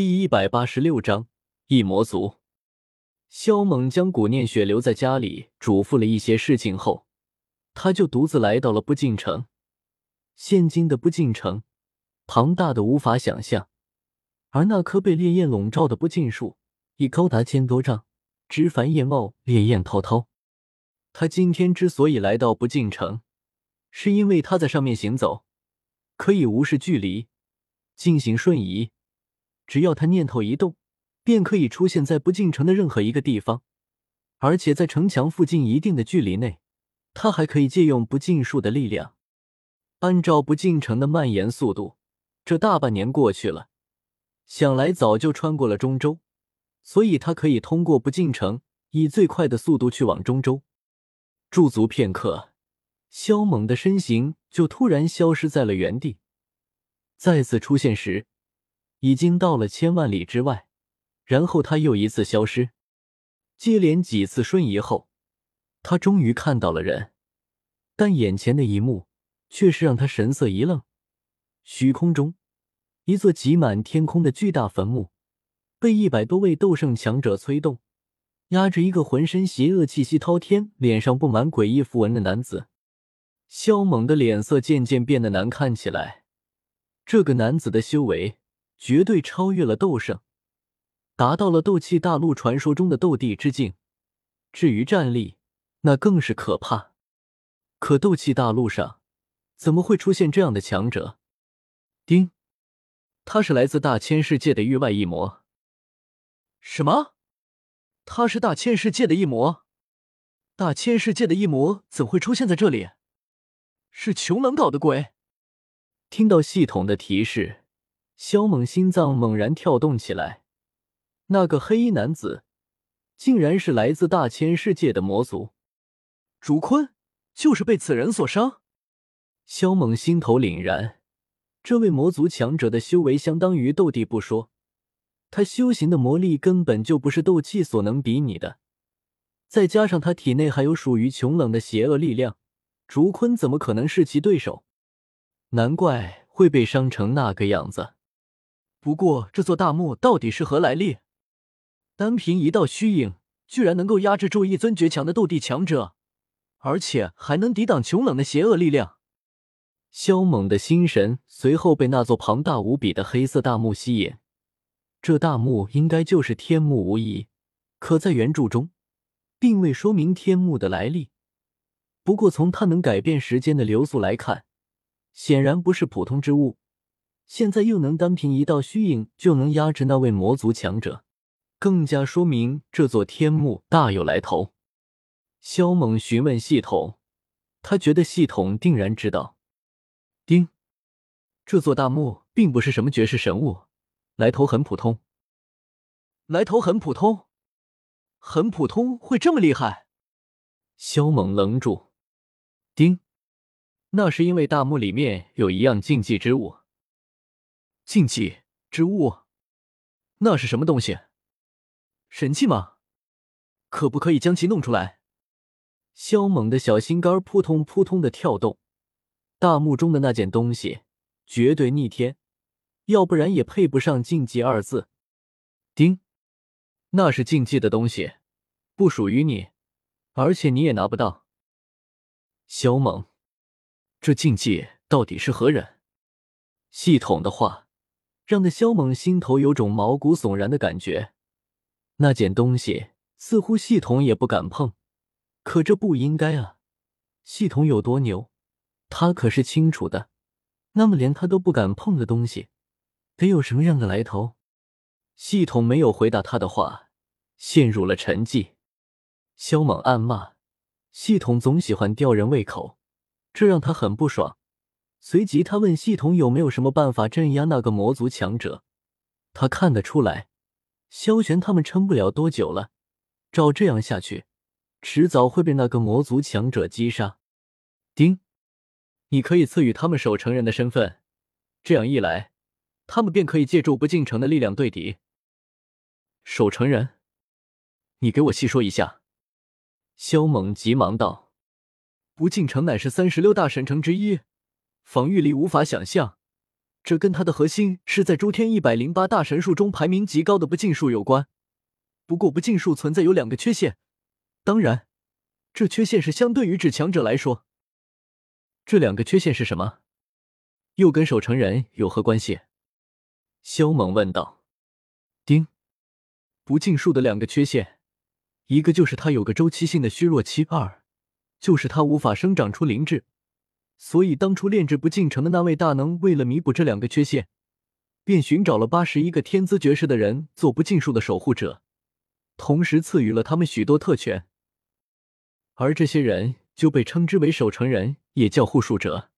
第一百八十六章异魔族。萧猛将古念雪留在家里，嘱咐了一些事情后，他就独自来到了不进城。现今的不进城，庞大的无法想象，而那棵被烈焰笼罩的不进树，已高达千多丈，枝繁叶茂，烈焰滔滔。他今天之所以来到不进城，是因为他在上面行走，可以无视距离，进行瞬移。只要他念头一动，便可以出现在不进城的任何一个地方，而且在城墙附近一定的距离内，他还可以借用不尽数的力量。按照不进城的蔓延速度，这大半年过去了，想来早就穿过了中州，所以他可以通过不进城，以最快的速度去往中州。驻足片刻，萧猛的身形就突然消失在了原地，再次出现时。已经到了千万里之外，然后他又一次消失，接连几次瞬移后，他终于看到了人，但眼前的一幕却是让他神色一愣。虚空中，一座挤满天空的巨大坟墓，被一百多位斗圣强者催动，压着一个浑身邪恶气息滔天、脸上布满诡异符文的男子。萧猛的脸色渐渐变得难看起来，这个男子的修为。绝对超越了斗圣，达到了斗气大陆传说中的斗帝之境。至于战力，那更是可怕。可斗气大陆上怎么会出现这样的强者？丁，他是来自大千世界的域外异魔。什么？他是大千世界的异魔？大千世界的异魔怎会出现在这里？是穷冷搞的鬼？听到系统的提示。萧猛心脏猛然跳动起来，那个黑衣男子竟然是来自大千世界的魔族，竹坤就是被此人所伤。萧猛心头凛然，这位魔族强者的修为相当于斗帝不说，他修行的魔力根本就不是斗气所能比拟的，再加上他体内还有属于穷冷的邪恶力量，竹坤怎么可能是其对手？难怪会被伤成那个样子。不过，这座大墓到底是何来历？单凭一道虚影，居然能够压制住一尊绝强的斗帝强者，而且还能抵挡穷冷的邪恶力量。萧猛的心神随后被那座庞大无比的黑色大墓吸引。这大墓应该就是天墓无疑，可在原著中，并未说明天墓的来历。不过，从它能改变时间的流速来看，显然不是普通之物。现在又能单凭一道虚影就能压制那位魔族强者，更加说明这座天幕大有来头。萧猛询问系统，他觉得系统定然知道。丁，这座大墓并不是什么绝世神物，来头很普通。来头很普通，很普通会这么厉害？萧猛愣住。丁，那是因为大墓里面有一样禁忌之物。禁忌之物，那是什么东西？神器吗？可不可以将其弄出来？萧猛的小心肝扑通扑通的跳动。大墓中的那件东西绝对逆天，要不然也配不上禁忌二字。丁，那是禁忌的东西，不属于你，而且你也拿不到。萧猛，这禁忌到底是何人？系统的话。让那萧猛心头有种毛骨悚然的感觉。那件东西似乎系统也不敢碰，可这不应该啊！系统有多牛，他可是清楚的。那么连他都不敢碰的东西，得有什么样的来头？系统没有回答他的话，陷入了沉寂。萧猛暗骂：系统总喜欢吊人胃口，这让他很不爽。随即，他问系统有没有什么办法镇压那个魔族强者。他看得出来，萧玄他们撑不了多久了。照这样下去，迟早会被那个魔族强者击杀。丁，你可以赐予他们守城人的身份，这样一来，他们便可以借助不进城的力量对敌。守城人，你给我细说一下。萧猛急忙道：“不进城乃是三十六大神城之一。”防御力无法想象，这跟他的核心是在诸天一百零八大神术中排名极高的不尽术有关。不过不尽术存在有两个缺陷，当然，这缺陷是相对于指强者来说。这两个缺陷是什么？又跟守城人有何关系？萧猛问道。丁，不尽术的两个缺陷，一个就是它有个周期性的虚弱期，二就是它无法生长出灵智。所以当初炼制不进城的那位大能，为了弥补这两个缺陷，便寻找了八十一个天资绝世的人做不尽术的守护者，同时赐予了他们许多特权，而这些人就被称之为守城人。也叫护术者。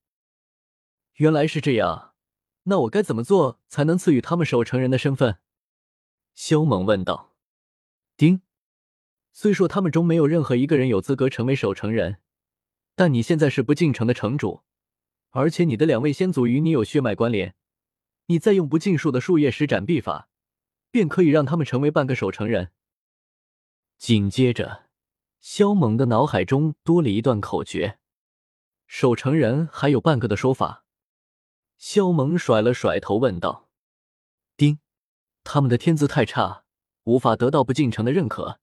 原来是这样，那我该怎么做才能赐予他们守城人的身份？萧猛问道。丁，虽说他们中没有任何一个人有资格成为守城人，但你现在是不进城的城主，而且你的两位先祖与你有血脉关联，你再用不尽数的树叶施展秘法，便可以让他们成为半个守城人。紧接着，萧猛的脑海中多了一段口诀。守城人还有半个的说法，萧猛甩了甩头问道：“丁，他们的天资太差，无法得到不进城的认可，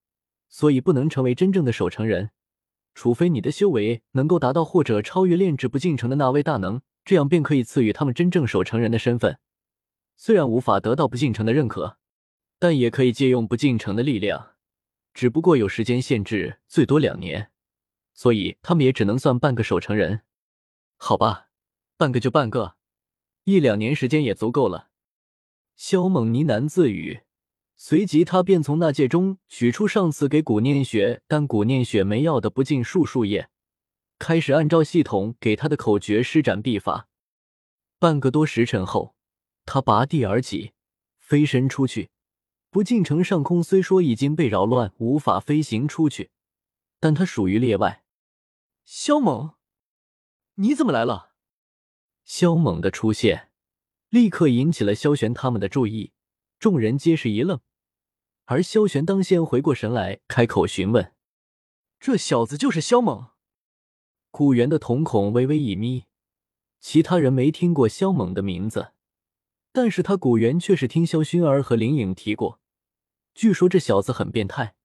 所以不能成为真正的守城人。除非你的修为能够达到或者超越炼制不进城的那位大能，这样便可以赐予他们真正守城人的身份。虽然无法得到不进城的认可，但也可以借用不进城的力量，只不过有时间限制，最多两年。”所以他们也只能算半个守城人，好吧，半个就半个，一两年时间也足够了。萧猛呢喃自语，随即他便从那戒中取出上次给古念雪但古念雪没要的不尽数树叶，开始按照系统给他的口诀施展秘法。半个多时辰后，他拔地而起，飞身出去。不进城上空虽说已经被扰乱，无法飞行出去，但他属于列外。萧猛，你怎么来了？萧猛的出现立刻引起了萧玄他们的注意，众人皆是一愣。而萧玄当先回过神来，开口询问：“这小子就是萧猛？”古元的瞳孔微微一眯，其他人没听过萧猛的名字，但是他古元却是听萧薰儿和林颖提过，据说这小子很变态。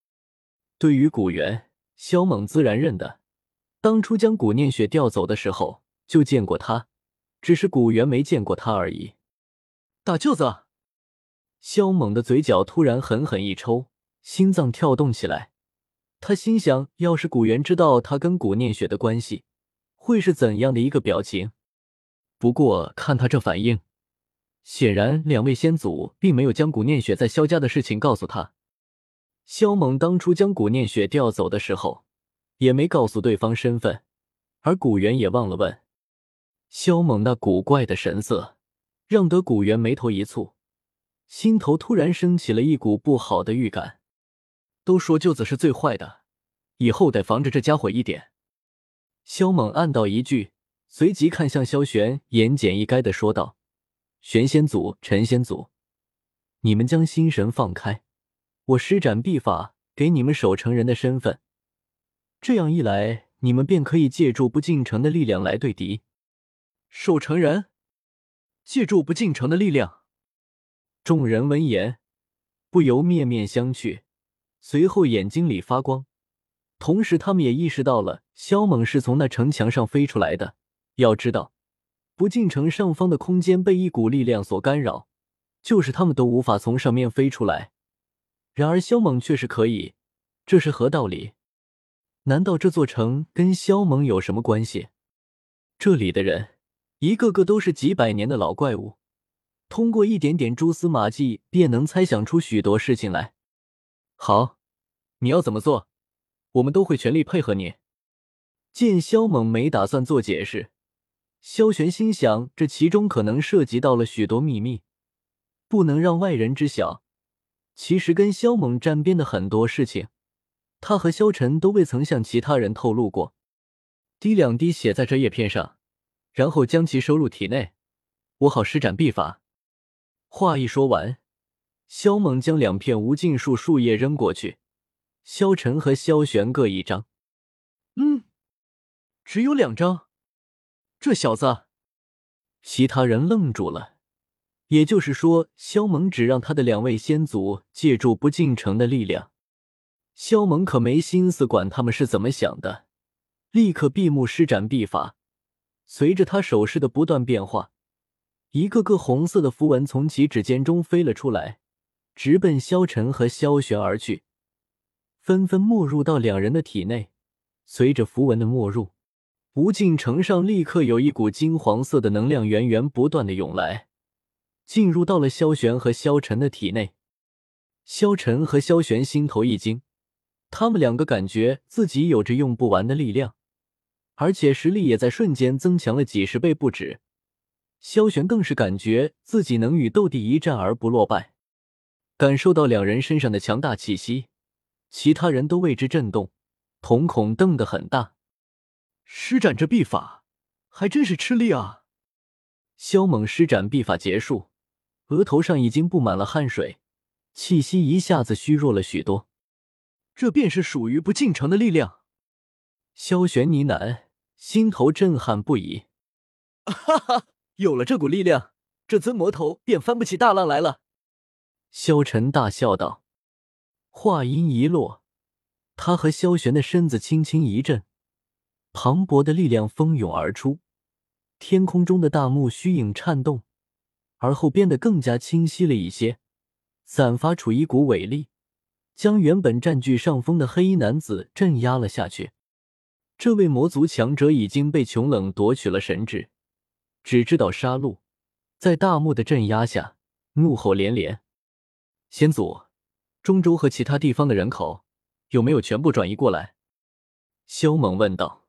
对于古元，萧猛自然认得。当初将古念雪调走的时候，就见过他，只是古元没见过他而已。大舅子，萧猛的嘴角突然狠狠一抽，心脏跳动起来。他心想，要是古元知道他跟古念雪的关系，会是怎样的一个表情？不过看他这反应，显然两位先祖并没有将古念雪在萧家的事情告诉他。萧猛当初将古念雪调走的时候。也没告诉对方身份，而古元也忘了问。萧猛那古怪的神色，让得古元眉头一蹙，心头突然升起了一股不好的预感。都说舅子是最坏的，以后得防着这家伙一点。萧猛暗道一句，随即看向萧玄，言简意赅的说道：“玄仙祖、陈仙祖，你们将心神放开，我施展秘法，给你们守城人的身份。”这样一来，你们便可以借助不进城的力量来对敌。守城人借助不进城的力量。众人闻言不由面面相觑，随后眼睛里发光。同时，他们也意识到了萧猛是从那城墙上飞出来的。要知道，不进城上方的空间被一股力量所干扰，就是他们都无法从上面飞出来。然而，萧猛却是可以，这是何道理？难道这座城跟萧猛有什么关系？这里的人一个个都是几百年的老怪物，通过一点点蛛丝马迹便能猜想出许多事情来。好，你要怎么做，我们都会全力配合你。见萧猛没打算做解释，萧玄心想，这其中可能涉及到了许多秘密，不能让外人知晓。其实跟萧猛沾边的很多事情。他和萧晨都未曾向其他人透露过。滴两滴血在这叶片上，然后将其收入体内，我好施展秘法。话一说完，萧猛将两片无尽树树叶扔过去，萧晨和萧玄各一张。嗯，只有两张。这小子，其他人愣住了，也就是说，萧猛只让他的两位先祖借助不进城的力量，萧猛可没心思管他们是怎么想的，立刻闭目施展秘法。随着他手势的不断变化，一个个红色的符文从其指尖中飞了出来，直奔萧晨和萧玄而去，纷纷没入到两人的体内。随着符文的没入，无尽城上立刻有一股金黄色的能量源源不断的涌来，进入到了萧玄和萧晨的体内。萧晨和萧玄心头一惊，他们两个感觉自己有着用不完的力量。而且实力也在瞬间增强了几十倍不止，萧玄更是感觉自己能与斗帝一战而不落败。感受到两人身上的强大气息，其他人都为之震动，瞳孔瞪得很大。施展这秘法，还真是吃力啊！萧猛施展秘法结束，额头上已经布满了汗水，气息一下子虚弱了许多。这便是属于不进城的力量。萧玄呢喃，心头震撼不已。哈哈，有了这股力量，这尊魔头便翻不起大浪来了。萧晨大笑道。话音一落，他和萧玄的身子轻轻一震，磅礴的力量蜂涌而出，天空中的大幕虚影颤动，而后变得更加清晰了一些，散发出一股伟力，将原本占据上风的黑衣男子镇压了下去。这位魔族强者已经被穷冷夺取了神智，只知道杀戮，在大幕的镇压下，怒吼连连。先祖，中州和其他地方的人口有没有全部转移过来？萧猛问道。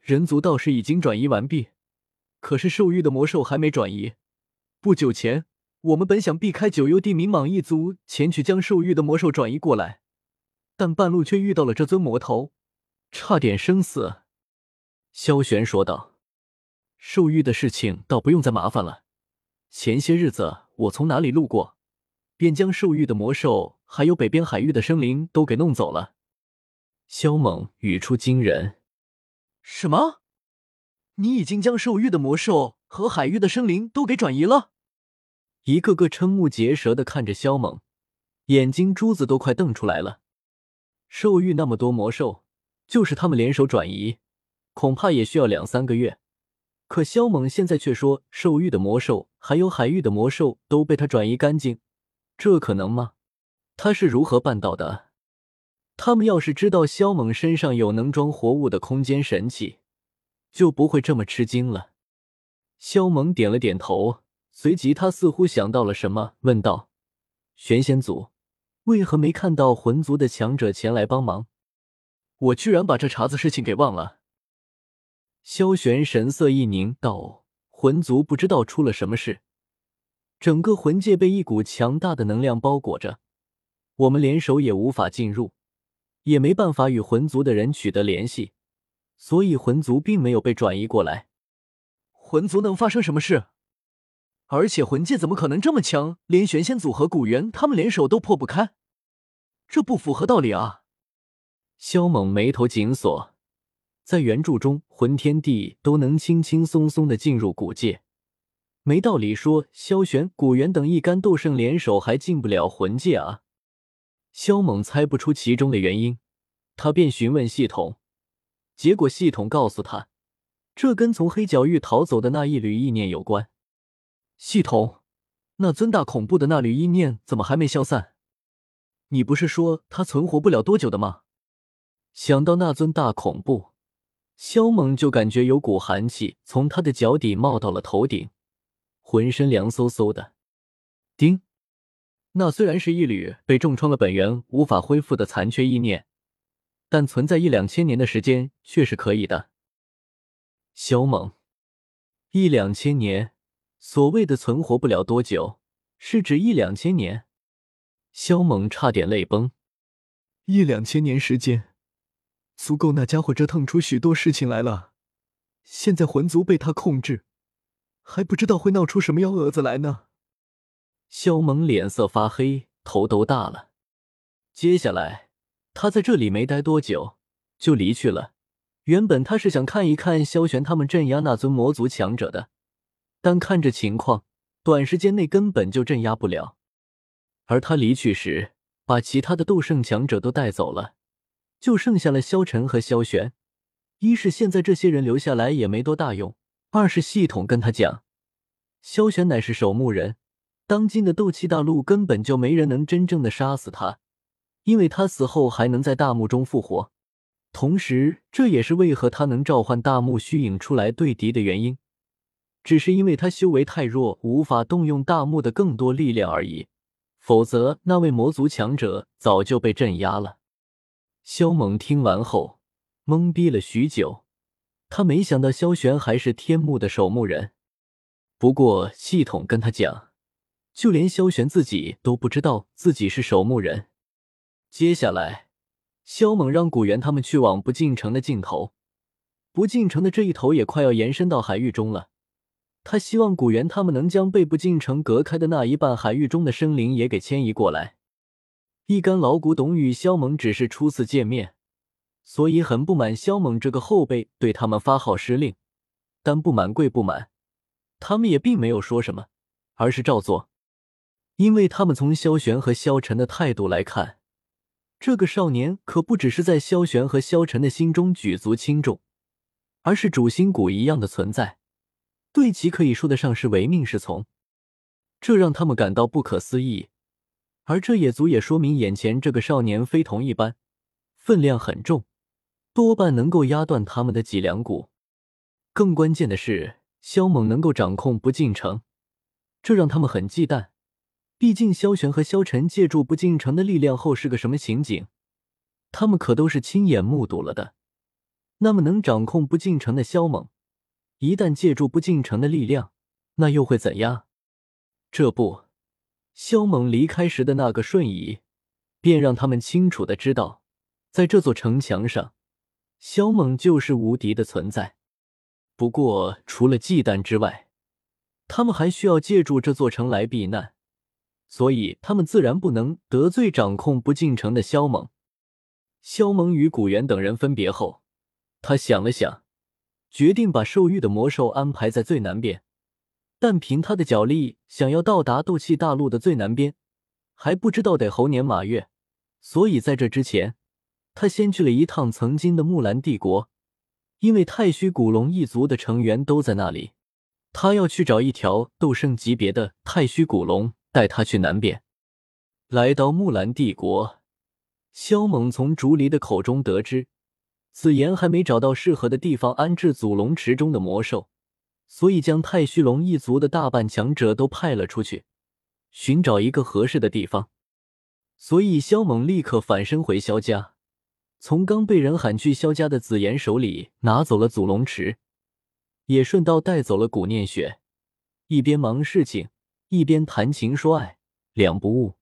人族倒是已经转移完毕，可是兽域的魔兽还没转移。不久前，我们本想避开九幽地冥蟒一族前去将兽域的魔兽转移过来，但半路却遇到了这尊魔头。差点生死，萧玄说道：“兽域的事情倒不用再麻烦了。前些日子我从哪里路过，便将兽域的魔兽还有北边海域的生灵都给弄走了。”萧猛语出惊人：“什么？你已经将兽域的魔兽和海域的生灵都给转移了？”一个个瞠目结舌的看着萧猛，眼睛珠子都快瞪出来了。兽域那么多魔兽。就是他们联手转移，恐怕也需要两三个月。可萧猛现在却说，兽域的魔兽还有海域的魔兽都被他转移干净，这可能吗？他是如何办到的？他们要是知道萧猛身上有能装活物的空间神器，就不会这么吃惊了。萧猛点了点头，随即他似乎想到了什么，问道：“玄仙祖，为何没看到魂族的强者前来帮忙？”我居然把这茬子事情给忘了。萧玄神色一凝，道：“魂族不知道出了什么事，整个魂界被一股强大的能量包裹着，我们联手也无法进入，也没办法与魂族的人取得联系，所以魂族并没有被转移过来。魂族能发生什么事？而且魂界怎么可能这么强，连玄仙祖和古元他们联手都破不开？这不符合道理啊！”萧猛眉头紧锁，在原著中，魂天帝都能轻轻松松的进入古界，没道理说萧玄、古元等一干斗圣联手还进不了魂界啊！萧猛猜不出其中的原因，他便询问系统，结果系统告诉他，这跟从黑角域逃走的那一缕意念有关。系统，那尊大恐怖的那缕意念怎么还没消散？你不是说他存活不了多久的吗？想到那尊大恐怖，萧猛就感觉有股寒气从他的脚底冒到了头顶，浑身凉飕飕的。丁，那虽然是一缕被重创了本源无法恢复的残缺意念，但存在一两千年的时间却是可以的。萧猛，一两千年，所谓的存活不了多久，是指一两千年？萧猛差点泪崩，一两千年时间。足够那家伙折腾出许多事情来了，现在魂族被他控制，还不知道会闹出什么幺蛾子来呢。萧猛脸色发黑，头都大了。接下来，他在这里没待多久就离去了。原本他是想看一看萧玄他们镇压那尊魔族强者的，但看着情况，短时间内根本就镇压不了。而他离去时，把其他的斗圣强者都带走了，就剩下了萧晨和萧玄。一是现在这些人留下来也没多大用，二是系统跟他讲，萧玄乃是守墓人，当今的斗气大陆根本就没人能真正的杀死他，因为他死后还能在大墓中复活。同时，这也是为何他能召唤大墓虚影出来对敌的原因，只是因为他修为太弱，无法动用大墓的更多力量而已。否则，那位魔族强者早就被镇压了。萧猛听完后懵逼了许久，他没想到萧玄还是天幕的守墓人。不过，系统跟他讲，就连萧玄自己都不知道自己是守墓人。接下来。萧猛让古元他们去往不进城的尽头，不进城的这一头也快要延伸到海域中了。他希望古元他们能将被不进城隔开的那一半海域中的生灵也给迁移过来。一干老古董与萧猛只是初次见面，所以很不满萧猛这个后辈对他们发号施令。但不满归不满，他们也并没有说什么，而是照做，因为他们从萧玄和萧晨的态度来看。这个少年可不只是在萧玄和萧晨的心中举足轻重，而是主心骨一样的存在，对其可以说得上是唯命是从。这让他们感到不可思议，而这也足也说明眼前这个少年非同一般，分量很重，多半能够压断他们的脊梁骨。更关键的是，萧猛能够掌控不进城，这让他们很忌惮。毕竟，萧玄和萧晨借助不进城的力量后是个什么情景，他们可都是亲眼目睹了的。那么，能掌控不进城的萧猛，一旦借助不进城的力量，那又会怎样？这不，萧猛离开时的那个瞬移，便让他们清楚的知道，在这座城墙上，萧猛就是无敌的存在。不过，除了忌惮之外，他们还需要借助这座城来避难。所以，他们自然不能得罪掌控不进城的萧猛。萧猛与古元等人分别后，他想了想，决定把兽域的魔兽安排在最南边。但凭他的脚力，想要到达斗气大陆的最南边，还不知道得猴年马月。所以，在这之前，他先去了一趟曾经的木兰帝国，因为太虚古龙一族的成员都在那里。他要去找一条斗圣级别的太虚古龙。带他去南边，来到木兰帝国，萧猛从竹离的口中得知，紫妍还没找到适合的地方安置祖龙池中的魔兽，所以将太虚龙一族的大半强者都派了出去，寻找一个合适的地方。所以萧猛立刻返身回萧家，从刚被人喊去萧家的紫妍手里拿走了祖龙池，也顺道带走了古念雪，一边忙事情。一边谈情说爱，两不误。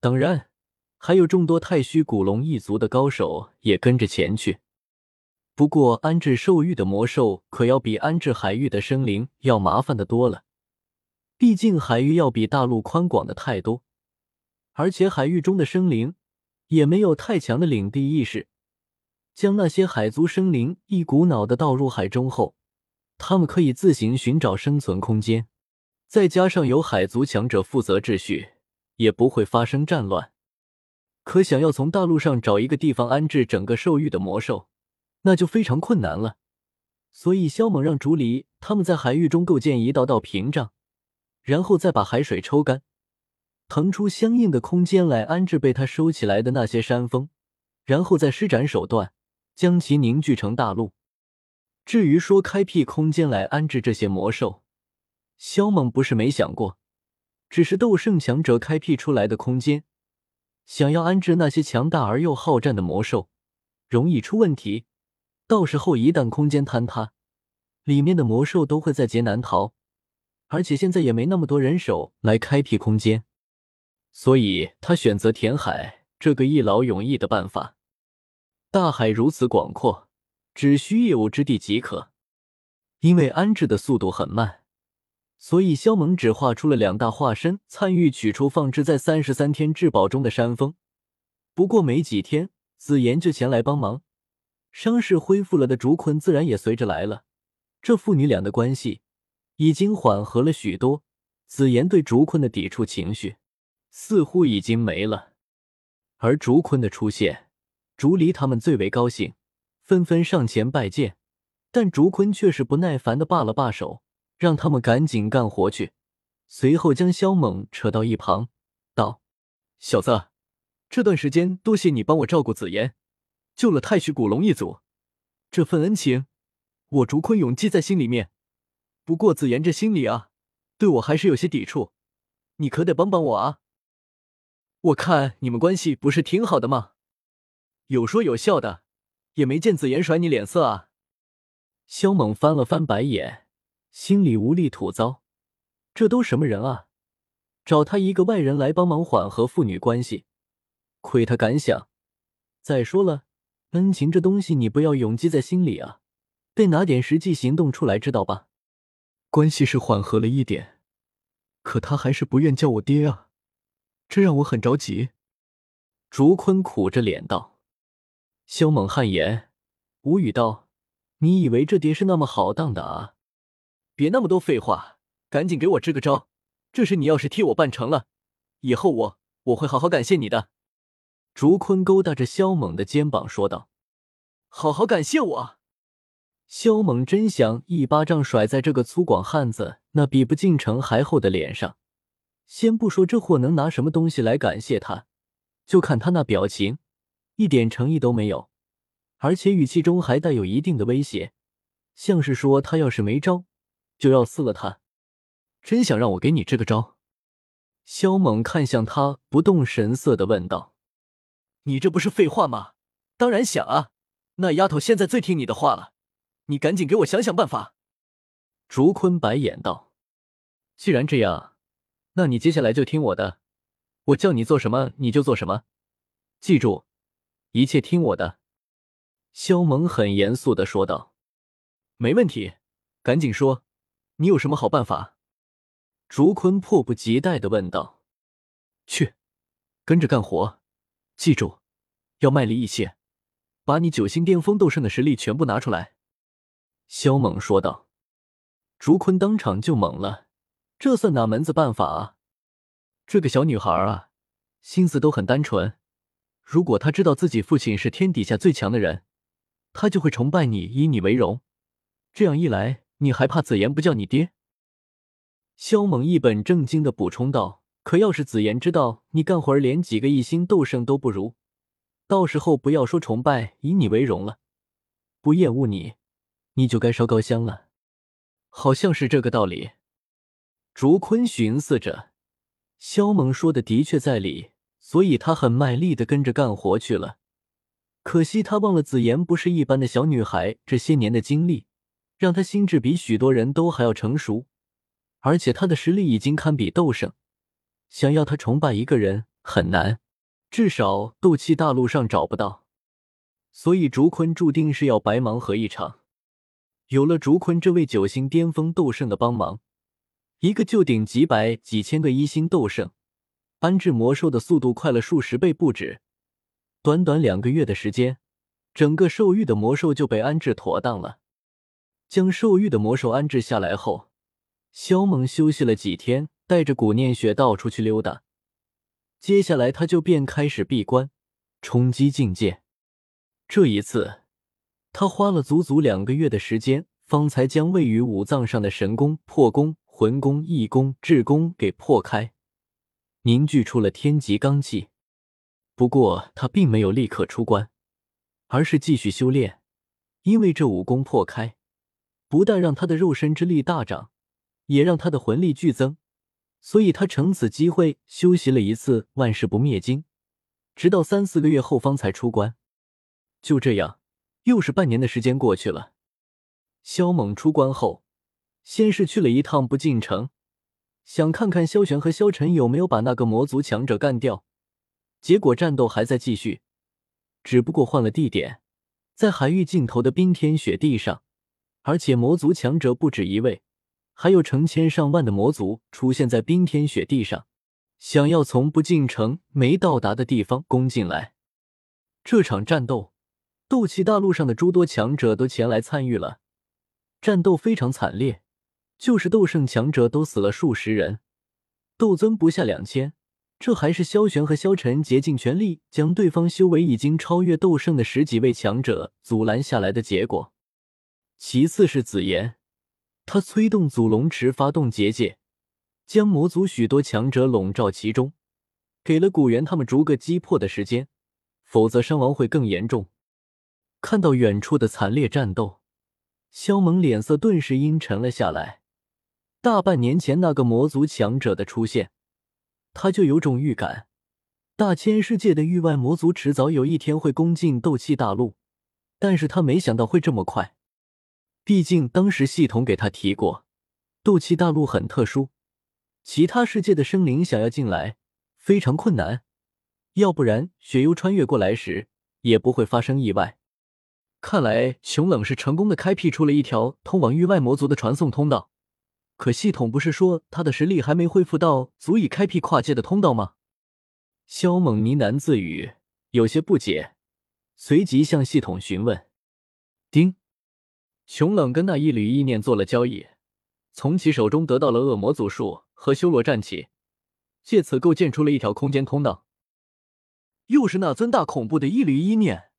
当然，还有众多太虚古龙一族的高手也跟着前去。不过，安置兽域的魔兽可要比安置海域的生灵要麻烦的多了。毕竟，海域要比大陆宽广的太多，而且海域中的生灵也没有太强的领地意识。将那些海族生灵一股脑的倒入海中后，他们可以自行寻找生存空间。再加上有海族强者负责秩序，也不会发生战乱。可想要从大陆上找一个地方安置整个兽域的魔兽，那就非常困难了。所以萧猛让竹离他们在海域中构建一道道屏障，然后再把海水抽干，腾出相应的空间来安置被他收起来的那些山峰，然后再施展手段将其凝聚成大陆。至于说开辟空间来安置这些魔兽，萧猛不是没想过，只是斗圣强者开辟出来的空间，想要安置那些强大而又好战的魔兽，容易出问题。到时候一旦空间坍塌，里面的魔兽都会在劫难逃。而且现在也没那么多人手来开辟空间，所以他选择填海这个一劳永逸的办法。大海如此广阔，只需业务之地即可。因为安置的速度很慢。所以，萧猛只画出了两大化身，参与取出放置在三十三天至宝中的山峰。不过没几天，紫妍就前来帮忙，伤势恢复了的竹坤自然也随着来了。这父女俩的关系已经缓和了许多，紫妍对竹坤的抵触情绪似乎已经没了，而竹坤的出现，竹离他们最为高兴，纷纷上前拜见。但竹坤却是不耐烦的罢了罢手，让他们赶紧干活去。随后将萧猛扯到一旁，道：“小子，这段时间多谢你帮我照顾紫妍，救了太虚古龙一族，这份恩情，我竹坤永记在心里面。不过子妍这心里啊，对我还是有些抵触，你可得帮帮我啊！我看你们关系不是挺好的吗？有说有笑的，也没见子妍甩你脸色啊。”萧猛翻了翻白眼，心里无力吐槽：“这都什么人啊？找他一个外人来帮忙缓和父女关系，亏他敢想！再说了，恩情这东西你不要永记在心里啊，得拿点实际行动出来，知道吧？”关系是缓和了一点，可他还是不愿叫我爹啊，这让我很着急。竹坤苦着脸道：“萧猛汗颜，无语道。”你以为这爹是那么好当的啊？别那么多废话，赶紧给我支个招。这事你要是替我办成了，以后我我会好好感谢你的。竹坤勾搭着萧猛的肩膀说道：“好好感谢我。”萧猛真想一巴掌甩在这个粗犷汉子那比不进城还厚的脸上。先不说这货能拿什么东西来感谢他，就看他那表情，一点诚意都没有。而且语气中还带有一定的威胁，像是说他要是没招，就要撕了他。真想让我给你支个招？萧猛看向他，不动神色的问道：“你这不是废话吗？当然想啊！那丫头现在最听你的话了，你赶紧给我想想办法。”竹坤白眼道：“既然这样，那你接下来就听我的，我叫你做什么你就做什么，记住，一切听我的。”肖萌很严肃的说道：“没问题，赶紧说，你有什么好办法？”竹坤迫不及待的问道：“去，跟着干活，记住，要卖力一些，把你九星巅峰斗圣的实力全部拿出来。”萧猛说道。竹坤当场就懵了，这算哪门子办法啊？这个小女孩啊，心思都很单纯，如果她知道自己父亲是天底下最强的人。她就会崇拜你，以你为荣。这样一来，你还怕紫妍不叫你爹？萧猛一本正经的补充道：“可要是紫妍知道你干活连几个一星斗圣都不如，到时候不要说崇拜、以你为荣了，不厌恶你，你就该烧高香了。”好像是这个道理。竹坤寻思着，萧猛说的的确在理，所以他很卖力的跟着干活去了。可惜他忘了紫妍不是一般的小女孩，这些年的经历让她心智比许多人都还要成熟，而且她的实力已经堪比斗圣，想要他崇拜一个人很难，至少斗气大陆上找不到。所以竹坤注定是要白忙活一场。有了竹坤这位九星巅峰斗圣的帮忙，一个就顶几百几千个一星斗圣，安置魔兽的速度快了数十倍不止。短短两个月的时间，整个兽域的魔兽就被安置妥当了。将兽域的魔兽安置下来后，萧猛休息了几天，带着古念雪到处去溜达。接下来他就便开始闭关，冲击境界。这一次，他花了足足两个月的时间，方才将位于五脏上的神功、破功、魂功、义功、智功给破开，凝聚出了天级罡气。不过他并没有立刻出关，而是继续修炼，因为这武功破开，不但让他的肉身之力大涨，也让他的魂力剧增，所以他乘此机会修习了一次万世不灭经，直到三四个月后方才出关。就这样，又是半年的时间过去了。萧猛出关后，先是去了一趟不进城，想看看萧玄和萧晨有没有把那个魔族强者干掉。结果战斗还在继续，只不过换了地点，在海域尽头的冰天雪地上，而且魔族强者不止一位，还有成千上万的魔族出现在冰天雪地上，想要从不进城没到达的地方攻进来。这场战斗，斗气大陆上的诸多强者都前来参与了，战斗非常惨烈，就是斗圣强者都死了数十人，斗尊不下两千，这还是萧玄和萧晨竭尽全力将对方修为已经超越斗圣的十几位强者阻拦下来的结果。其次是紫妍，他催动祖龙池发动结界，将魔族许多强者笼罩其中，给了古猿他们逐个击破的时间，否则伤亡会更严重。看到远处的惨烈战斗，萧猛脸色顿时阴沉了下来。大半年前那个魔族强者的出现，他就有种预感，大千世界的域外魔族迟早有一天会攻进斗气大陆，但是他没想到会这么快。毕竟当时系统给他提过，斗气大陆很特殊，其他世界的生灵想要进来非常困难，要不然雪幽穿越过来时也不会发生意外。看来熊冷是成功的开辟出了一条通往域外魔族的传送通道。可系统不是说他的实力还没恢复到足以开辟跨界的通道吗？萧猛呢喃自语，有些不解，随即向系统询问。丁，熊冷跟那一缕意念做了交易，从其手中得到了恶魔祖术和修罗战旗，借此构建出了一条空间通道。又是那尊大恐怖的一缕意念，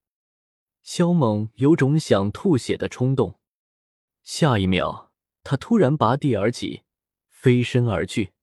萧猛有种想吐血的冲动。下一秒。他突然拔地而起，飞身而去。